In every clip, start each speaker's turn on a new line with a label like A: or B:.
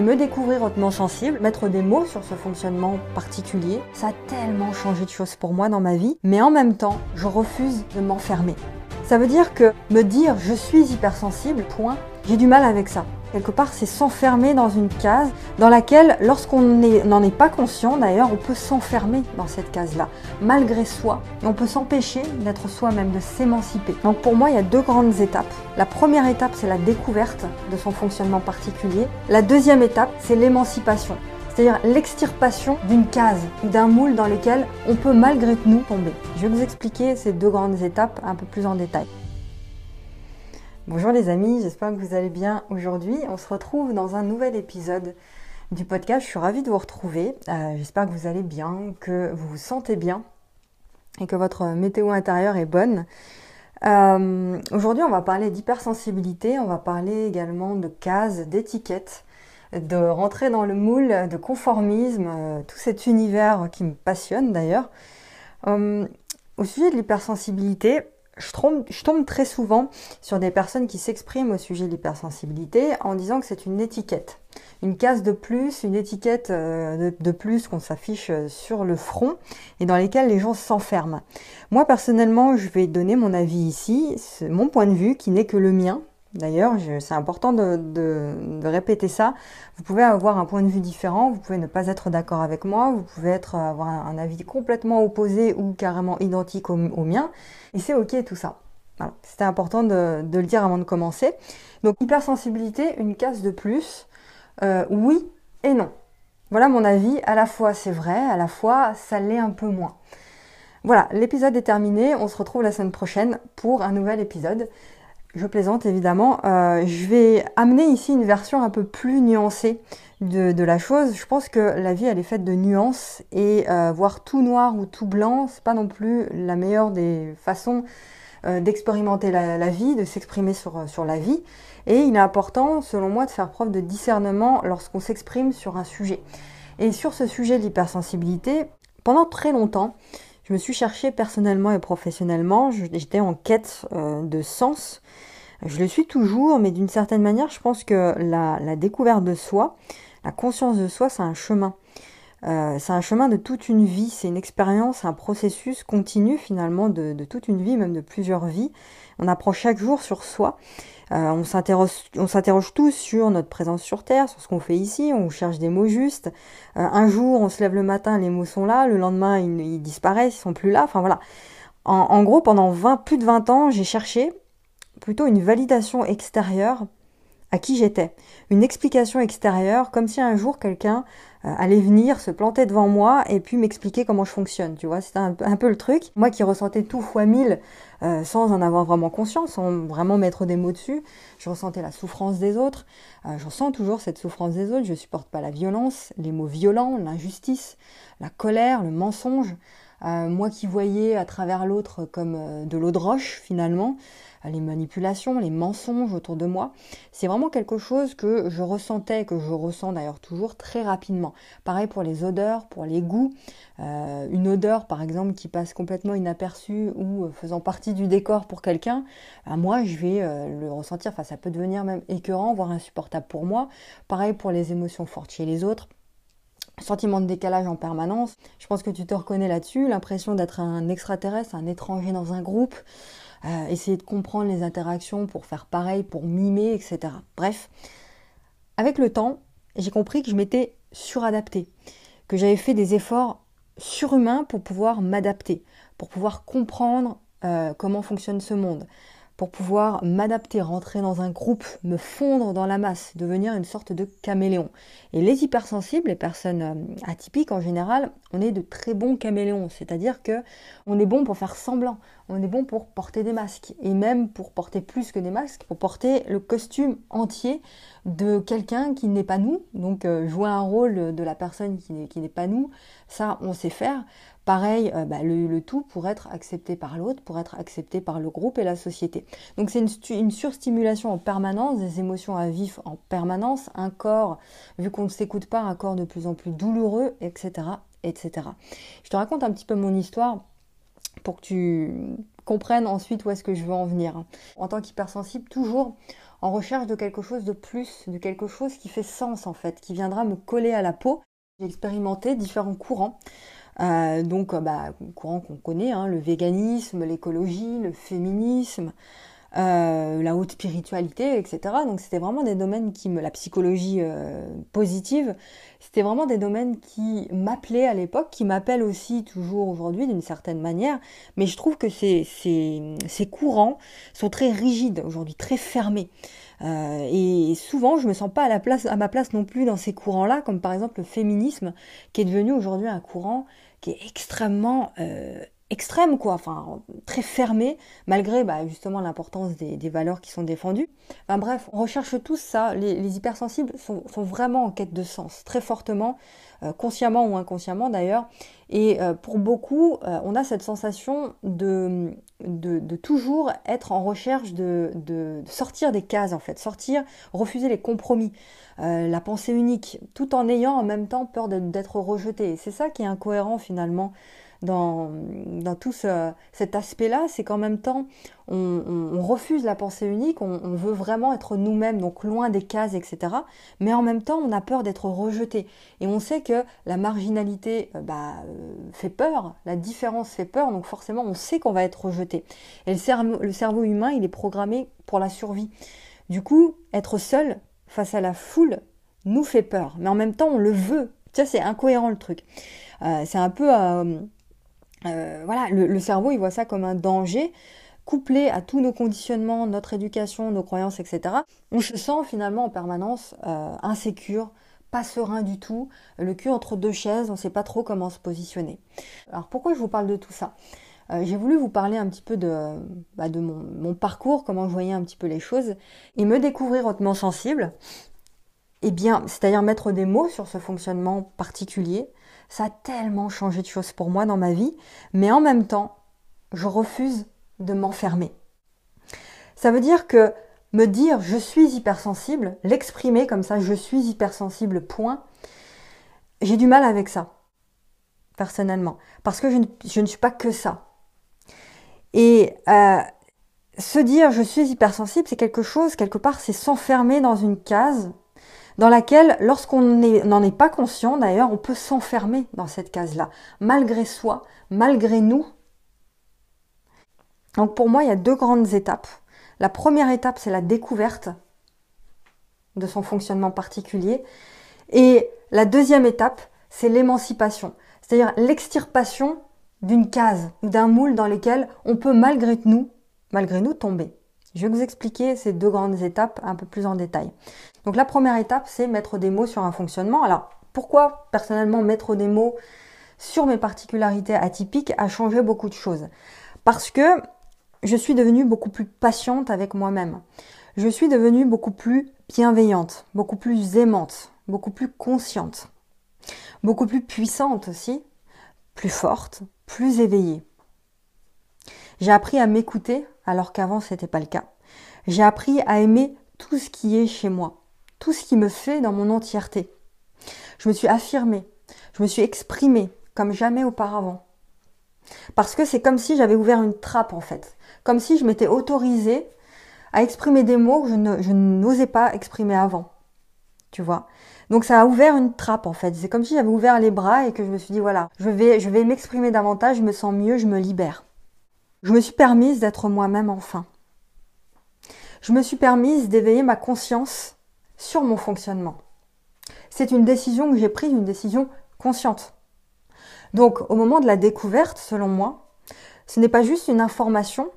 A: et me découvrir hautement sensible, mettre des mots sur ce fonctionnement particulier, ça a tellement changé de choses pour moi dans ma vie, mais en même temps, je refuse de m'enfermer. Ça veut dire que me dire je suis hypersensible, point, j'ai du mal avec ça. Quelque part, c'est s'enfermer dans une case dans laquelle, lorsqu'on n'en est pas conscient d'ailleurs, on peut s'enfermer dans cette case-là, malgré soi, et on peut s'empêcher d'être soi-même, de s'émanciper. Donc pour moi, il y a deux grandes étapes. La première étape, c'est la découverte de son fonctionnement particulier. La deuxième étape, c'est l'émancipation c'est-à-dire l'extirpation d'une case ou d'un moule dans lequel on peut malgré nous tomber. Je vais vous expliquer ces deux grandes étapes un peu plus en détail. Bonjour les amis, j'espère que vous allez bien aujourd'hui. On se retrouve dans un nouvel épisode du podcast. Je suis ravie de vous retrouver. Euh, j'espère que vous allez bien, que vous vous sentez bien et que votre météo intérieure est bonne. Euh, aujourd'hui, on va parler d'hypersensibilité, on va parler également de cases, d'étiquettes, de rentrer dans le moule, de conformisme, euh, tout cet univers qui me passionne d'ailleurs. au sujet de l'hypersensibilité, je tombe, très souvent sur des personnes qui s'expriment au sujet de l'hypersensibilité en disant que c'est une étiquette. Une case de plus, une étiquette euh, de, plus qu'on s'affiche euh, sur le front et dans lesquelles les gens s'enferment. Moi personnellement, je vais donner mon avis ici, mon point de vue qui n'est que le mien, D'ailleurs, c'est important de, répéter ça. Vous pouvez avoir un point de vue différent, vous pouvez ne pas être d'accord avec moi, vous pouvez avoir un, avis complètement opposé ou carrément identique au, mien, et c'est ok tout ça. C'était important de, le dire avant de commencer. Donc hypersensibilité, une case de plus, euh, oui et non. Voilà mon avis, à la fois c'est vrai, à la fois ça l'est un peu moins. Voilà, l'épisode est terminé, on se retrouve la semaine prochaine pour un nouvel épisode. Je plaisante évidemment. Euh, je vais amener ici une version un peu plus nuancée de, la chose. Je pense que la vie elle est faite de nuances et euh, voir tout noir ou tout blanc, c'est pas non plus la meilleure des façons euh, d'expérimenter la, vie, de s'exprimer sur, sur la vie. Et il est important, selon moi, de faire preuve de discernement lorsqu'on s'exprime sur un sujet. Et sur ce sujet de l'hypersensibilité, pendant très longtemps, je me suis cherchée personnellement et professionnellement. J'étais en quête euh, de sens. Je le suis toujours, mais d'une certaine manière, je pense que la, découverte de soi, la conscience de soi, c'est un chemin. Euh, c'est un chemin de toute une vie, c'est une expérience, un processus continu finalement de, toute une vie, même de plusieurs vies. On apprend chaque jour sur soi. Euh, on s'interroge tous sur notre présence sur Terre, sur ce qu'on fait ici, on cherche des mots justes. Euh, un jour, on se lève le matin, les mots sont là, le lendemain, ils, disparaissent, ils sont plus là. Enfin voilà. En, gros, pendant 20, plus de 20 ans, j'ai cherché plutôt une validation extérieure à qui j'étais. Une explication extérieure, comme si un jour quelqu'un euh, allait venir se planter devant moi et puis m'expliquer comment je fonctionne. Tu vois, c'était un, peu le truc. Moi qui ressentais tout fois mille euh, sans en avoir vraiment conscience, sans vraiment mettre des mots dessus, je ressentais la souffrance des autres. Euh, je ressens toujours cette souffrance des autres. Je supporte pas la violence, les mots violents, l'injustice, la colère, le mensonge. Moi qui voyais à travers l'autre comme de l'eau de roche finalement, les manipulations, les mensonges autour de moi. C'est vraiment quelque chose que je ressentais, que je ressens d'ailleurs toujours très rapidement. Pareil pour les odeurs, pour les goûts. Euh, une odeur par exemple qui passe complètement inaperçue ou euh, faisant partie du décor pour quelqu'un, moi je vais euh, le ressentir. Enfin, ça peut devenir même écœurant, voire insupportable pour moi. Pareil pour les émotions fortes chez les autres sentiment de décalage en permanence. Je pense que tu te reconnais là-dessus, l'impression d'être un extraterrestre, un étranger dans un groupe, euh, essayer de comprendre les interactions pour faire pareil, pour mimer, etc. Bref, avec le temps, j'ai compris que je m'étais suradaptée, que j'avais fait des efforts surhumains pour pouvoir m'adapter, pour pouvoir comprendre euh, comment fonctionne ce monde, pour pouvoir m'adapter, rentrer dans un groupe, me fondre dans la masse, devenir une sorte de caméléon. Et les hypersensibles, les personnes euh, atypiques en général, on est de très bons caméléons, c'est-à-dire que on est bon pour faire semblant, on est bon pour porter des masques et même pour porter plus que des masques, pour porter le costume entier de quelqu'un qui n'est pas nous, donc euh, jouer un rôle de la personne qui n'est pas nous, ça on sait faire. Pareil, euh, bah, le, tout pour être accepté par l'autre, pour être accepté par le groupe et la société. Donc c'est une, surstimulation en permanence, des émotions à vif en permanence, un corps, vu qu'on ne s'écoute pas, un corps de plus en plus douloureux, etc., etc. Je te raconte un petit peu mon histoire pour que tu comprennes ensuite où est-ce que je veux en venir. En tant qu'hypersensible, toujours en recherche de quelque chose de plus, de quelque chose qui fait sens en fait, qui viendra me coller à la peau. J'ai expérimenté différents courants. Euh, donc, bah, courants qu'on connaît, hein, le véganisme, l'écologie, le féminisme, euh, la haute spiritualité, etc. Donc c'était vraiment des domaines qui me, la psychologie euh, positive, c'était vraiment des domaines qui m'appelaient à l'époque, qui m'appellent aussi toujours aujourd'hui d'une certaine manière. Mais je trouve que ces, ces courants sont très rigides aujourd'hui, très fermés. Euh, et souvent, je me sens pas à, la place, ma place non plus dans ces courants-là, comme par exemple le féminisme, qui est devenu aujourd'hui un courant qui est extrêmement euh, extrême, quoi, enfin très fermé, malgré bah, justement l'importance des, valeurs qui sont défendues. Enfin bref, on recherche tous ça. Les, hypersensibles sont, vraiment en quête de sens, très fortement, euh, consciemment ou inconsciemment d'ailleurs. Et euh, pour beaucoup, euh, on a cette sensation de, de, toujours être en recherche de, de, sortir des cases, en fait, sortir, refuser les compromis. la pensée unique, tout en ayant en même temps peur d'être rejeté. C'est ça qui est incohérent finalement dans, tout cet aspect-là, c'est qu'en même temps, on, refuse la pensée unique, on, veut vraiment être nous-mêmes, donc loin des cases, etc. Mais en même temps, on a peur d'être rejeté. Et on sait que la marginalité euh, bah, euh, fait peur, la différence fait peur, donc forcément, on sait qu'on va être rejeté. Et le cerveau, humain, il est programmé pour la survie. Du coup, être seul face à la foule nous fait peur, mais en même temps, on le veut. Tu c'est incohérent le truc. Euh, c'est un peu... voilà, le, cerveau, il voit ça comme un danger, couplé à tous nos conditionnements, notre éducation, nos croyances, etc. On se sent finalement en permanence euh, insécure, pas serein du tout, le cul entre deux chaises, on ne sait pas trop comment se positionner. Alors pourquoi je vous parle de tout ça? Euh, J'ai voulu vous parler un petit peu de, bah, de mon, parcours, comment je voyais un petit peu les choses, et me découvrir hautement sensible. Eh bien, c'est-à-dire mettre des mots sur ce fonctionnement particulier, ça a tellement changé de choses pour moi dans ma vie, mais en même temps, je refuse de m'enfermer. Ça veut dire que me dire je suis hypersensible, l'exprimer comme ça, je suis hypersensible, point, j'ai du mal avec ça, personnellement, parce que je ne, suis pas que ça. Et euh, se dire je suis hypersensible, c'est quelque chose, quelque part, c'est s'enfermer dans une case dans laquelle, lorsqu'on n'en est pas conscient, d'ailleurs, on peut s'enfermer dans cette case-là, malgré soi, malgré nous. Donc pour moi, il y a deux grandes étapes. La première étape, c'est la découverte de son fonctionnement particulier. Et la deuxième étape, c'est l'émancipation, c'est-à-dire l'extirpation d'une case ou d'un moule dans lequel on peut malgré nous, malgré nous tomber. Je vais vous expliquer ces deux grandes étapes un peu plus en détail. Donc la première étape, c'est mettre des mots sur un fonctionnement. Alors pourquoi personnellement mettre des mots sur mes particularités atypiques a changé beaucoup de choses? Parce que je suis devenue beaucoup plus patiente avec moi-même. Je suis devenue beaucoup plus bienveillante, beaucoup plus aimante, beaucoup plus consciente, beaucoup plus puissante aussi, plus forte, plus éveillée. J'ai appris à m'écouter alors qu'avant ce n'était pas le cas. J'ai appris à aimer tout ce qui est chez moi, tout ce qui me fait dans mon entièreté. Je me suis affirmée, je me suis exprimée comme jamais auparavant. Parce que c'est comme si j'avais ouvert une trappe en fait, comme si je m'étais autorisée à exprimer des mots que je n'osais pas exprimer avant. Tu vois? Donc ça a ouvert une trappe en fait. C'est comme si j'avais ouvert les bras et que je me suis dit voilà, je vais, je vais m'exprimer davantage, je me sens mieux, je me libère. Je me suis permise d'être moi-même enfin. Je me suis permise d'éveiller ma conscience sur mon fonctionnement. C'est une décision que j'ai prise, une décision consciente. Donc au moment de la découverte, selon moi, ce n'est pas juste une information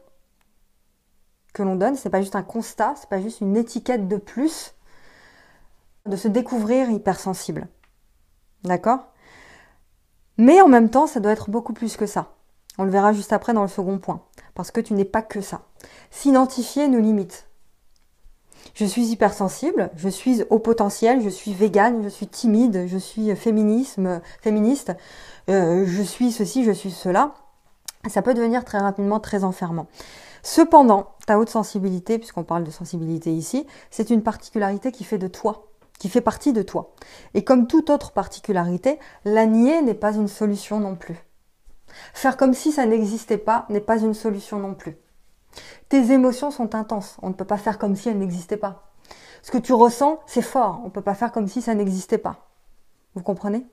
A: que l'on donne, ce n'est pas juste un constat, ce n'est pas juste une étiquette de plus de se découvrir hypersensible. D'accord? Mais en même temps, ça doit être beaucoup plus que ça. On le verra juste après dans le second point. Parce que tu n'es pas que ça. S'identifier nous limite. Je suis hypersensible, je suis au potentiel, je suis végane, je suis timide, je suis féministe, euh, je suis ceci, je suis cela. Ça peut devenir très rapidement très enfermant. Cependant, ta haute sensibilité, puisqu'on parle de sensibilité ici, c'est une particularité qui fait de toi, qui fait partie de toi. Et comme toute autre particularité, la nier n'est pas une solution non plus. Faire comme si ça n'existait pas n'est pas une solution non plus. Tes émotions sont intenses. On ne peut pas faire comme si elles n'existaient pas. Ce que tu ressens, c'est fort. On ne peut pas faire comme si ça n'existait pas. Vous comprenez?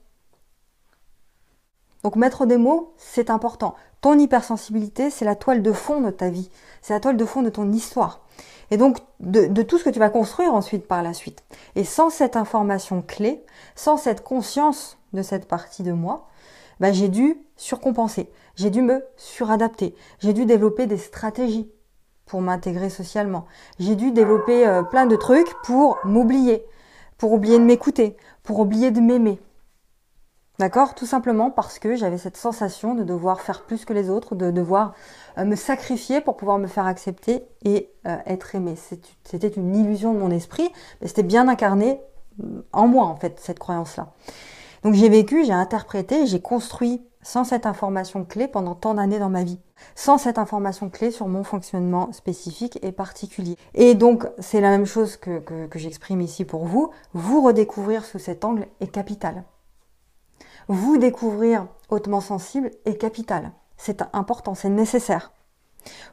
A: Donc mettre des mots, c'est important. Ton hypersensibilité, c'est la toile de fond de ta vie. C'est la toile de fond de ton histoire. Et donc de, tout ce que tu vas construire ensuite par la suite. Et sans cette information clé, sans cette conscience de cette partie de moi, bah, j'ai dû surcompenser, j'ai dû me suradapter, j'ai dû développer des stratégies pour m'intégrer socialement, j'ai dû développer euh, plein de trucs pour m'oublier, pour oublier de m'écouter, pour oublier de m'aimer. D'accord? Tout simplement parce que j'avais cette sensation de devoir faire plus que les autres, de devoir euh, me sacrifier pour pouvoir me faire accepter et euh, être aimé. C'était une illusion de mon esprit, mais c'était bien incarné mm, en moi, en fait, cette croyance-là. Donc j'ai vécu, j'ai interprété, j'ai construit sans cette information clé pendant tant d'années dans ma vie, sans cette information clé sur mon fonctionnement spécifique et particulier. Et donc c'est la même chose que, que, que j'exprime ici pour vous, vous redécouvrir sous cet angle est capital vous découvrir hautement sensible est capital. C'est important, c'est nécessaire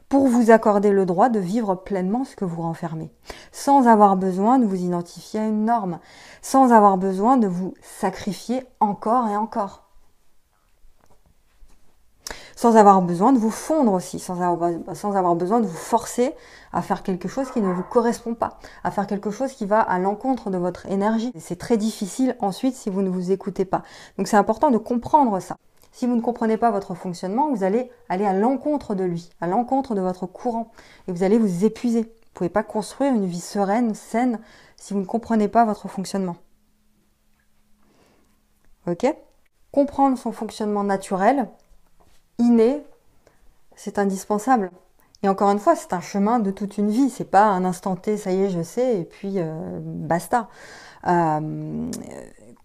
A: pour vous accorder le droit de vivre pleinement ce que vous renfermez, sans avoir besoin de vous identifier à une norme, sans avoir besoin de vous sacrifier encore et encore sans avoir besoin de vous fondre aussi, sans avoir, besoin de vous forcer à faire quelque chose qui ne vous correspond pas, à faire quelque chose qui va à l'encontre de votre énergie. C'est très difficile ensuite si vous ne vous écoutez pas. Donc c'est important de comprendre ça. Si vous ne comprenez pas votre fonctionnement, vous allez aller à l'encontre de lui, à l'encontre de votre courant, et vous allez vous épuiser. Vous ne pouvez pas construire une vie sereine, saine, si vous ne comprenez pas votre fonctionnement. Ok? Comprendre son fonctionnement naturel, inné, c'est indispensable. Et encore une fois, c'est un chemin de toute une vie. C'est pas un instant T, ça y est, je sais, et puis euh, basta. Euh,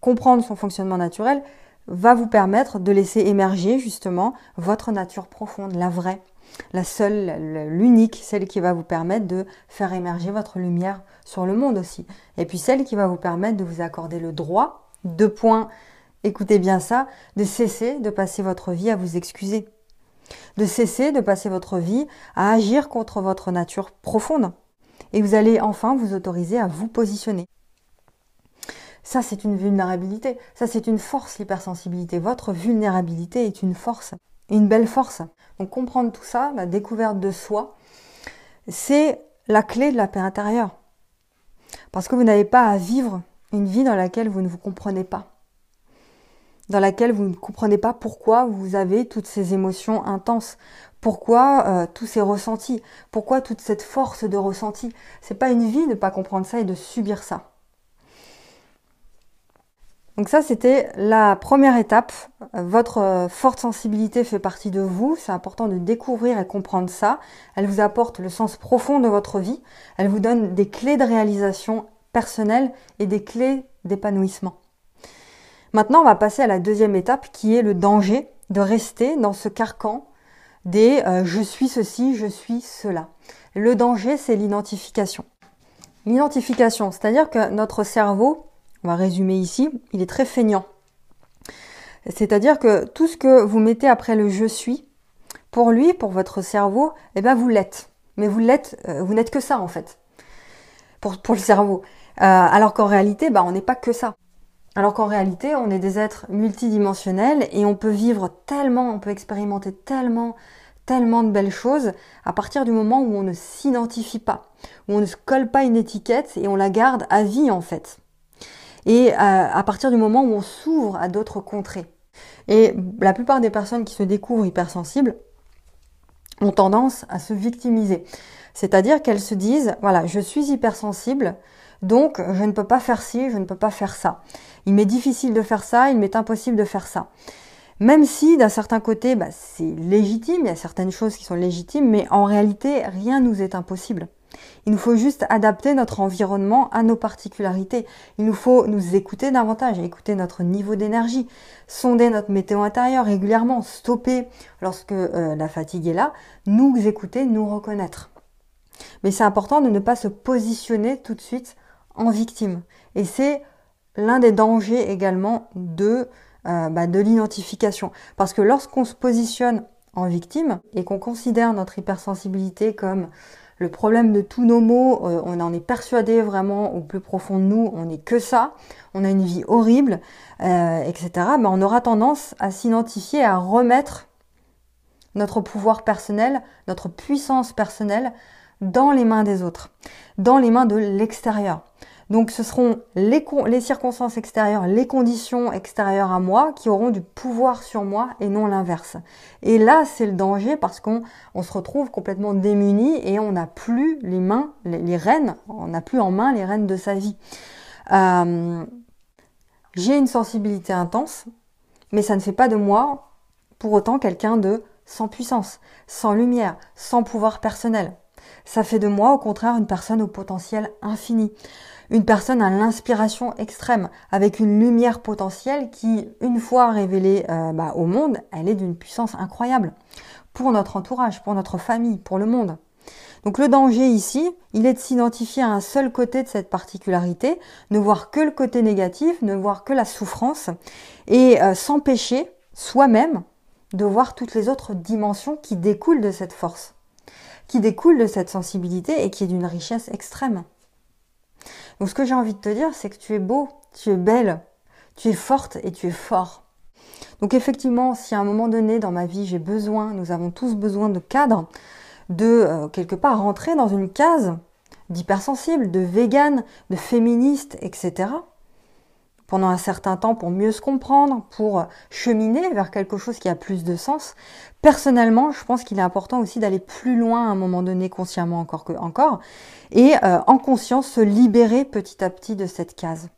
A: comprendre son fonctionnement naturel va vous permettre de laisser émerger justement votre nature profonde, la vraie, la seule, l'unique, celle qui va vous permettre de faire émerger votre lumière sur le monde aussi. Et puis celle qui va vous permettre de vous accorder le droit, deux points écoutez bien ça, de cesser de passer votre vie à vous excuser, de cesser de passer votre vie à agir contre votre nature profonde. Et vous allez enfin vous autoriser à vous positionner. Ça, c'est une vulnérabilité. Ça, c'est une force, l'hypersensibilité. Votre vulnérabilité est une force. Une belle force. Donc comprendre tout ça, la découverte de soi, c'est la clé de la paix intérieure. Parce que vous n'avez pas à vivre une vie dans laquelle vous ne vous comprenez pas dans laquelle vous ne comprenez pas pourquoi vous avez toutes ces émotions intenses, pourquoi euh, tous ces ressentis, pourquoi toute cette force de ressenti. C'est pas une vie de ne pas comprendre ça et de subir ça. Donc ça, c'était la première étape. Votre euh, forte sensibilité fait partie de vous. C'est important de découvrir et comprendre ça. Elle vous apporte le sens profond de votre vie. Elle vous donne des clés de réalisation personnelle et des clés d'épanouissement. Maintenant, on va passer à la deuxième étape qui est le danger de rester dans ce carcan des euh, je suis ceci, je suis cela. Le danger, c'est l'identification. L'identification, c'est-à-dire que notre cerveau, on va résumer ici, il est très feignant. C'est-à-dire que tout ce que vous mettez après le je suis, pour lui, pour votre cerveau, eh ben vous l'êtes. Mais vous l'êtes, euh, vous n'êtes que ça en fait, pour, le cerveau. Euh, alors qu'en réalité, bah, on n'est pas que ça. Alors qu'en réalité, on est des êtres multidimensionnels et on peut vivre tellement, on peut expérimenter tellement, tellement de belles choses à partir du moment où on ne s'identifie pas, où on ne se colle pas une étiquette et on la garde à vie en fait. Et euh, à, partir du moment où on s'ouvre à d'autres contrées. Et la plupart des personnes qui se découvrent hypersensibles ont tendance à se victimiser. C'est-à-dire qu'elles se disent, voilà, je suis hypersensible, donc je ne peux pas faire ci, je ne peux pas faire ça. Il m'est difficile de faire ça, il m'est impossible de faire ça. Même si d'un certain côté, bah, c'est légitime, il y a certaines choses qui sont légitimes, mais en réalité, rien nous est impossible. Il nous faut juste adapter notre environnement à nos particularités. Il nous faut nous écouter davantage, écouter notre niveau d'énergie, sonder notre météo intérieure régulièrement, stopper lorsque euh, la fatigue est là, nous écouter, nous reconnaître. Mais c'est important de ne pas se positionner tout de suite en victime. Et c'est l'un des dangers également de, euh, bah, de l'identification. Parce que lorsqu'on se positionne en victime et qu'on considère notre hypersensibilité comme le problème de tous nos maux, euh, on en est persuadé vraiment au plus profond de nous, on n'est que ça, on a une vie horrible, euh, etc. Mais on aura tendance à s'identifier, à remettre notre pouvoir personnel, notre puissance personnelle dans les mains des autres, dans les mains de l'extérieur. Donc ce seront les, circonstances extérieures, les conditions extérieures à moi qui auront du pouvoir sur moi et non l'inverse. Et là, c'est le danger parce qu'on on se retrouve complètement démuni et on n'a plus les mains, les, les rênes, on n'a plus en main les rênes de sa vie. Euh, J'ai une sensibilité intense, mais ça ne fait pas de moi pour autant quelqu'un de sans puissance, sans lumière, sans pouvoir personnel. Ça fait de moi au contraire une personne au potentiel infini une personne à l'inspiration extrême, avec une lumière potentielle qui, une fois révélée euh, bah, au monde, elle est d'une puissance incroyable pour notre entourage, pour notre famille, pour le monde. Donc le danger ici, il est de s'identifier à un seul côté de cette particularité, ne voir que le côté négatif, ne voir que la souffrance, et euh, s'empêcher soi-même de voir toutes les autres dimensions qui découlent de cette force, qui découlent de cette sensibilité et qui est d'une richesse extrême. Donc ce que j'ai envie de te dire, c'est que tu es beau, tu es belle, tu es forte et tu es fort. Donc effectivement, si à un moment donné dans ma vie j'ai besoin, nous avons tous besoin de cadre, de euh, quelque part rentrer dans une case d'hypersensible, de vegan, de féministe, etc pendant un certain temps pour mieux se comprendre, pour cheminer vers quelque chose qui a plus de sens. Personnellement, je pense qu'il est important aussi d'aller plus loin à un moment donné, consciemment encore que encore, et euh, en conscience se libérer petit à petit de cette case.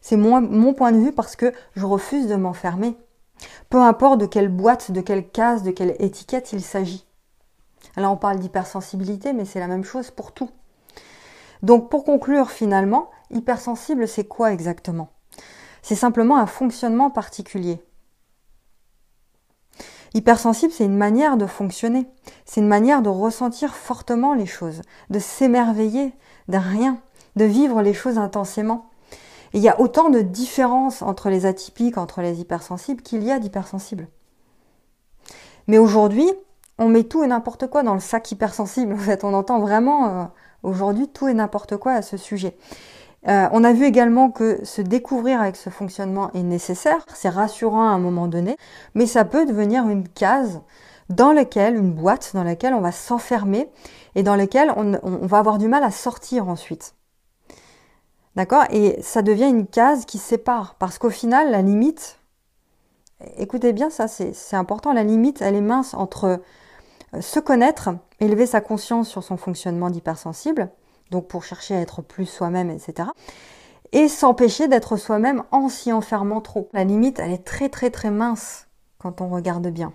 A: C'est mon, mon point de vue parce que je refuse de m'enfermer. Peu importe de quelle boîte, de quelle case, de quelle étiquette il s'agit. Là, on parle d'hypersensibilité, mais c'est la même chose pour tout. Donc, pour conclure, finalement, hypersensible, c'est quoi exactement? C'est simplement un fonctionnement particulier. Hypersensible, c'est une manière de fonctionner, c'est une manière de ressentir fortement les choses, de s'émerveiller de rien, de vivre les choses intensément. il y a autant de différences entre les atypiques, entre les hypersensibles, qu'il y a d'hypersensibles. Mais aujourd'hui, on met tout et n'importe quoi dans le sac hypersensible. En fait, on entend vraiment euh, aujourd'hui tout et n'importe quoi à ce sujet. Euh, on a vu également que se découvrir avec ce fonctionnement est nécessaire, c'est rassurant à un moment donné, mais ça peut devenir une case dans laquelle, une boîte dans laquelle on va s'enfermer et dans laquelle on, va avoir du mal à sortir ensuite. D'accord? Et ça devient une case qui sépare, parce qu'au final, la limite, écoutez bien ça, c'est important, la limite, elle est mince entre se connaître, élever sa conscience sur son fonctionnement d'hypersensible, donc pour chercher à être plus soi-même, etc. Et s'empêcher d'être soi-même en s'y enfermant trop. La limite, elle est très très très mince quand on regarde bien.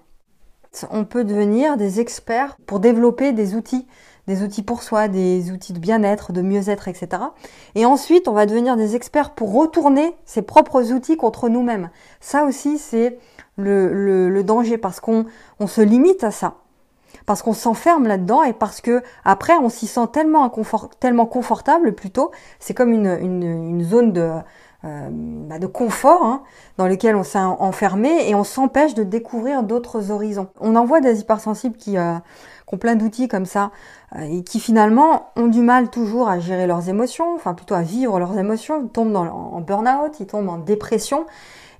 A: On peut devenir des experts pour développer des outils, des outils pour soi, des outils de bien-être, de mieux-être, etc. Et ensuite, on va devenir des experts pour retourner ses propres outils contre nous-mêmes. Ça aussi, c'est le, danger parce qu'on on se limite à ça parce qu'on s'enferme là-dedans et parce que après on s'y sent tellement tellement confortable plutôt. C'est comme une, une, zone de euh, bah, de confort hein, dans lequel on s'est enfermé et on s'empêche de découvrir d'autres horizons. On en voit des hypersensibles qui, euh, qui ont plein d'outils comme ça euh, et qui finalement ont du mal toujours à gérer leurs émotions, enfin plutôt à vivre leurs émotions, ils tombent en burn-out, ils tombent en dépression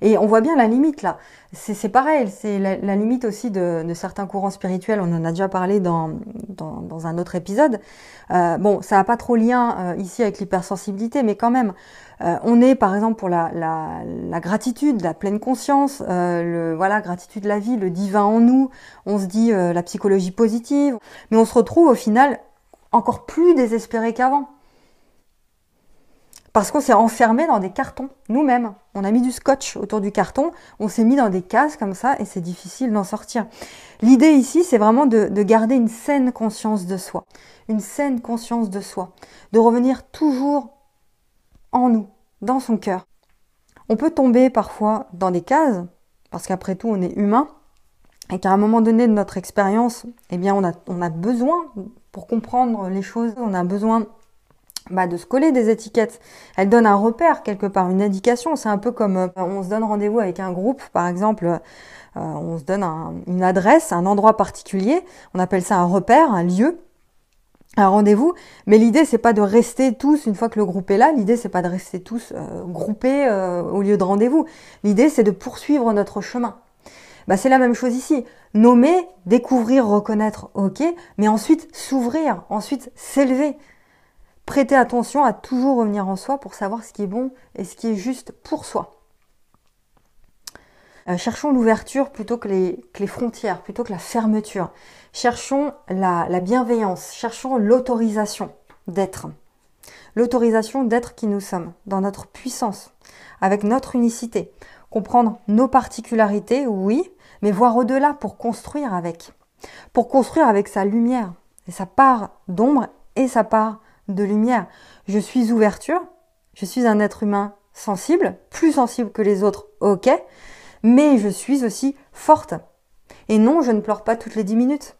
A: et on voit bien la limite là. C'est pareil, c'est la, limite aussi de, certains courants spirituels. On en a déjà parlé dans, dans, un autre épisode. Euh, bon, ça n'a pas trop lien euh, ici avec l'hypersensibilité, mais quand même, on est par exemple pour la gratitude, la pleine conscience, le voilà, gratitude de la vie, le divin en nous. On se dit la psychologie positive, mais on se retrouve au final encore plus désespéré qu'avant. Parce qu'on s'est enfermé dans des cartons, nous-mêmes. On a mis du scotch autour du carton, on s'est mis dans des cases comme ça et c'est difficile d'en sortir. L'idée ici, c'est vraiment de, garder une saine conscience de soi. Une saine conscience de soi. De revenir toujours en nous, dans son cœur. On peut tomber parfois dans des cases, parce qu'après tout, on est humain, et qu'à un moment donné de notre expérience, eh bien, on a, on a besoin, pour comprendre les choses, on a besoin bah, de se coller des étiquettes. Elle donne un repère quelque part, une indication. C'est un peu comme euh, on se donne rendez-vous avec un groupe, par exemple, euh, on se donne une adresse, un endroit particulier. On appelle ça un repère, un lieu, un rendez-vous. Mais l'idée c'est pas de rester tous une fois que le groupe est là. L'idée c'est pas de rester tous euh, groupés au lieu de rendez-vous. L'idée c'est de poursuivre notre chemin. Bah, c'est la même chose ici. Nommer, découvrir, reconnaître, ok, mais ensuite s'ouvrir, ensuite s'élever prêter attention à toujours revenir en soi pour savoir ce qui est bon et ce qui est juste pour soi. Euh, cherchons l'ouverture plutôt que les, frontières, plutôt que la fermeture. Cherchons la bienveillance, cherchons l'autorisation d'être. L'autorisation d'être qui nous sommes, dans notre puissance, avec notre unicité. Comprendre nos particularités, oui, mais voir au-delà pour construire avec. Pour construire avec sa lumière, et sa part d'ombre et sa part de lumière. Je suis ouverture, je suis un être humain sensible, plus sensible que les autres, ok, mais je suis aussi forte. Et non, je ne pleure pas toutes les dix minutes.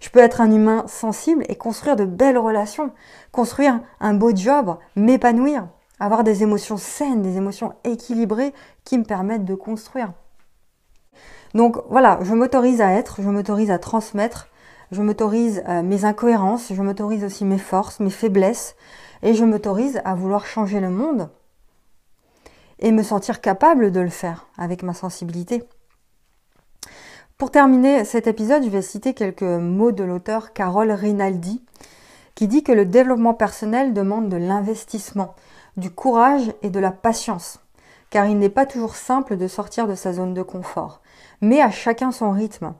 A: Je peux être un humain sensible et construire de belles relations, construire un beau job, m'épanouir, avoir des émotions saines, des émotions équilibrées qui me permettent de construire. Donc voilà, je m'autorise à être, je m'autorise à transmettre, je m'autorise euh, mes incohérences, je m'autorise aussi mes forces, mes faiblesses, et je m'autorise à vouloir changer le monde et me sentir capable de le faire avec ma sensibilité. Pour terminer cet épisode, je vais citer quelques mots de l'auteur Carole Rinaldi, qui dit que le développement personnel demande de l'investissement, du courage et de la patience, car il n'est pas toujours simple de sortir de sa zone de confort, mais à chacun son rythme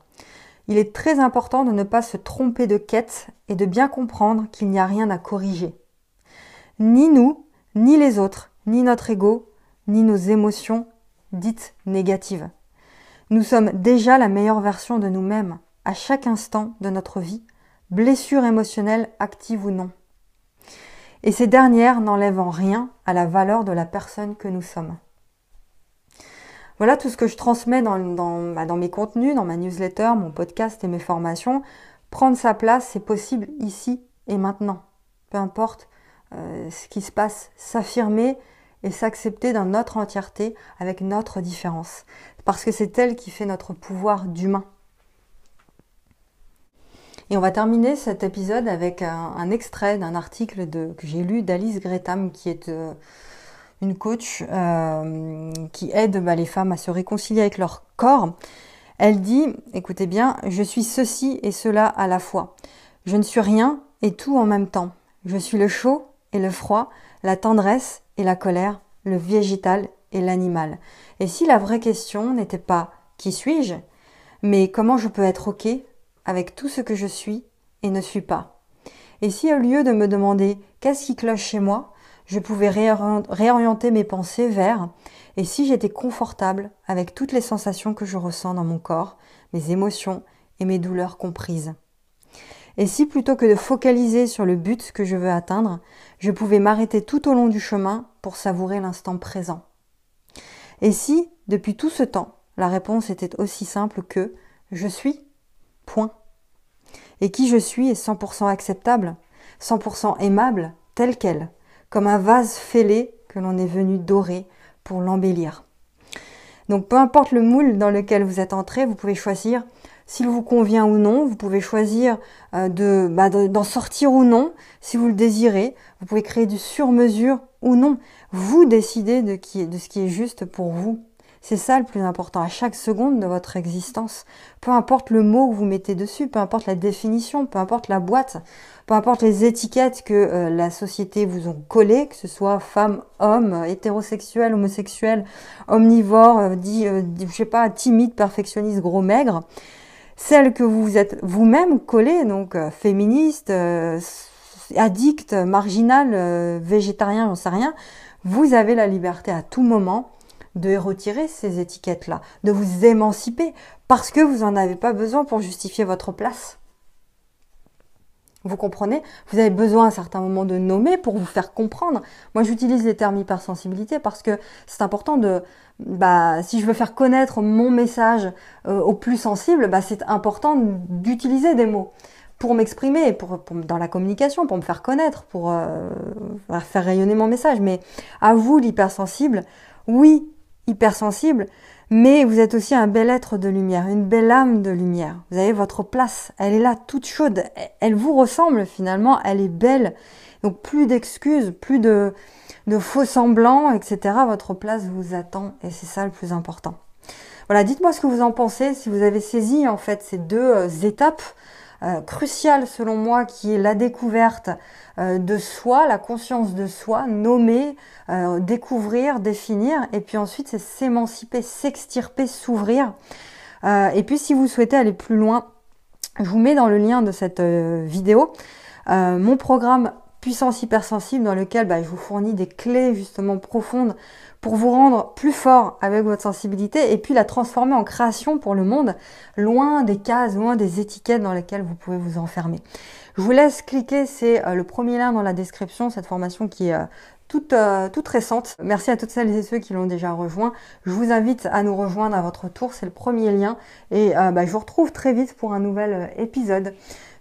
A: il est très important de ne pas se tromper de quête et de bien comprendre qu'il n'y a rien à corriger. Ni nous, ni les autres, ni notre ego, ni nos émotions dites négatives. Nous sommes déjà la meilleure version de nous-mêmes à chaque instant de notre vie, blessure émotionnelle active ou non. Et ces dernières n'enlèvent en rien à la valeur de la personne que nous sommes. Voilà tout ce que je transmets bah, dans, mes contenus, dans ma newsletter, mon podcast et mes formations. Prendre sa place, c'est possible ici et maintenant. Peu importe euh, ce qui se passe, s'affirmer et s'accepter dans notre entièreté avec notre différence. Parce que c'est elle qui fait notre pouvoir d'humain. Et on va terminer cet épisode avec un, extrait d'un article que j'ai lu d'Alice Gretham, qui est euh, une coach euh, qui aide bah, les femmes à se réconcilier avec leur corps. Elle dit, écoutez bien, je suis ceci et cela à la fois. Je ne suis rien et tout en même temps. Je suis le chaud et le froid, la tendresse et la colère, le végétal et l'animal. Et si la vraie question n'était pas qui suis-je, mais comment je peux être OK avec tout ce que je suis et ne suis pas? Et si au lieu de me demander qu'est-ce qui cloche chez moi, je pouvais réorienter mes pensées vers et si j'étais confortable avec toutes les sensations que je ressens dans mon corps, mes émotions et mes douleurs comprises. Et si plutôt que de focaliser sur le but que je veux atteindre, je pouvais m'arrêter tout au long du chemin pour savourer l'instant présent? Et si, depuis tout ce temps, la réponse était aussi simple que je suis, point. Et qui je suis est 100% acceptable, 100% aimable, tel quel, comme un vase fêlé que l'on est venu dorer pour l'embellir. Donc peu importe le moule dans lequel vous êtes entré, vous pouvez choisir s'il vous convient ou non, vous pouvez choisir euh, bah, de d'en sortir ou non, si vous le désirez, vous pouvez créer du sur-mesure ou non. Vous décidez de ce qui est juste pour vous. C'est ça le plus important à chaque seconde de votre existence. Peu importe le mot que vous mettez dessus, peu importe la définition, peu importe la boîte, peu importe les étiquettes que euh, la société vous ont collées, que ce soit femme, homme, hétérosexuel, homosexuel, omnivore, euh, dit, euh, je sais pas, timide, perfectionniste, gros, maigre, celles que vous êtes vous-même collées, donc féministe, addict, marginal, végétarien, j'en sais rien, vous avez la liberté à tout moment de retirer ces étiquettes-là, de vous émanciper, parce que vous n'en avez pas besoin pour justifier votre place. Vous comprenez? Vous avez besoin à certains moments de nommer pour vous faire comprendre. Moi, j'utilise les termes hypersensibilité parce que c'est important de, bah, si je veux faire connaître mon message euh, au plus sensible, bah, c'est important d'utiliser des mots pour m'exprimer, pour, dans la communication, pour me faire connaître, pour euh, faire rayonner mon message. Mais à vous, l'hypersensible, oui, hypersensible, mais vous êtes aussi un bel être de lumière, une belle âme de lumière. Vous avez votre place, elle est là toute chaude, elle vous ressemble finalement, elle est belle. Donc plus d'excuses, plus de, faux semblants, etc. Votre place vous attend et c'est ça le plus important. Voilà, dites-moi ce que vous en pensez, si vous avez saisi en fait ces deux euh, étapes euh, cruciales selon moi, qui est la découverte euh, de soi, la conscience de soi, nommer, découvrir, définir, et puis ensuite c'est s'émanciper, s'extirper, s'ouvrir. et puis si vous souhaitez aller plus loin, je vous mets dans le lien de cette vidéo mon programme puissance hypersensible dans lequel bah, je vous fournis des clés justement profondes pour vous rendre plus fort avec votre sensibilité et puis la transformer en création pour le monde, loin des cases, loin des étiquettes dans lesquelles vous pouvez vous enfermer. Je vous laisse cliquer, c'est euh, le premier lien dans la description, cette formation qui est euh, toute, euh, toute récente. Merci à toutes celles et ceux qui l'ont déjà rejoint. Je vous invite à nous rejoindre à votre tour, c'est le premier lien. Et bah, je vous retrouve très vite pour un nouvel épisode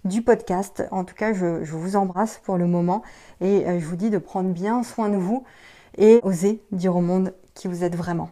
A: du podcast. En tout cas, je, vous embrasse pour le moment et je vous dis de prendre bien soin de vous et osez dire au monde qui vous êtes vraiment.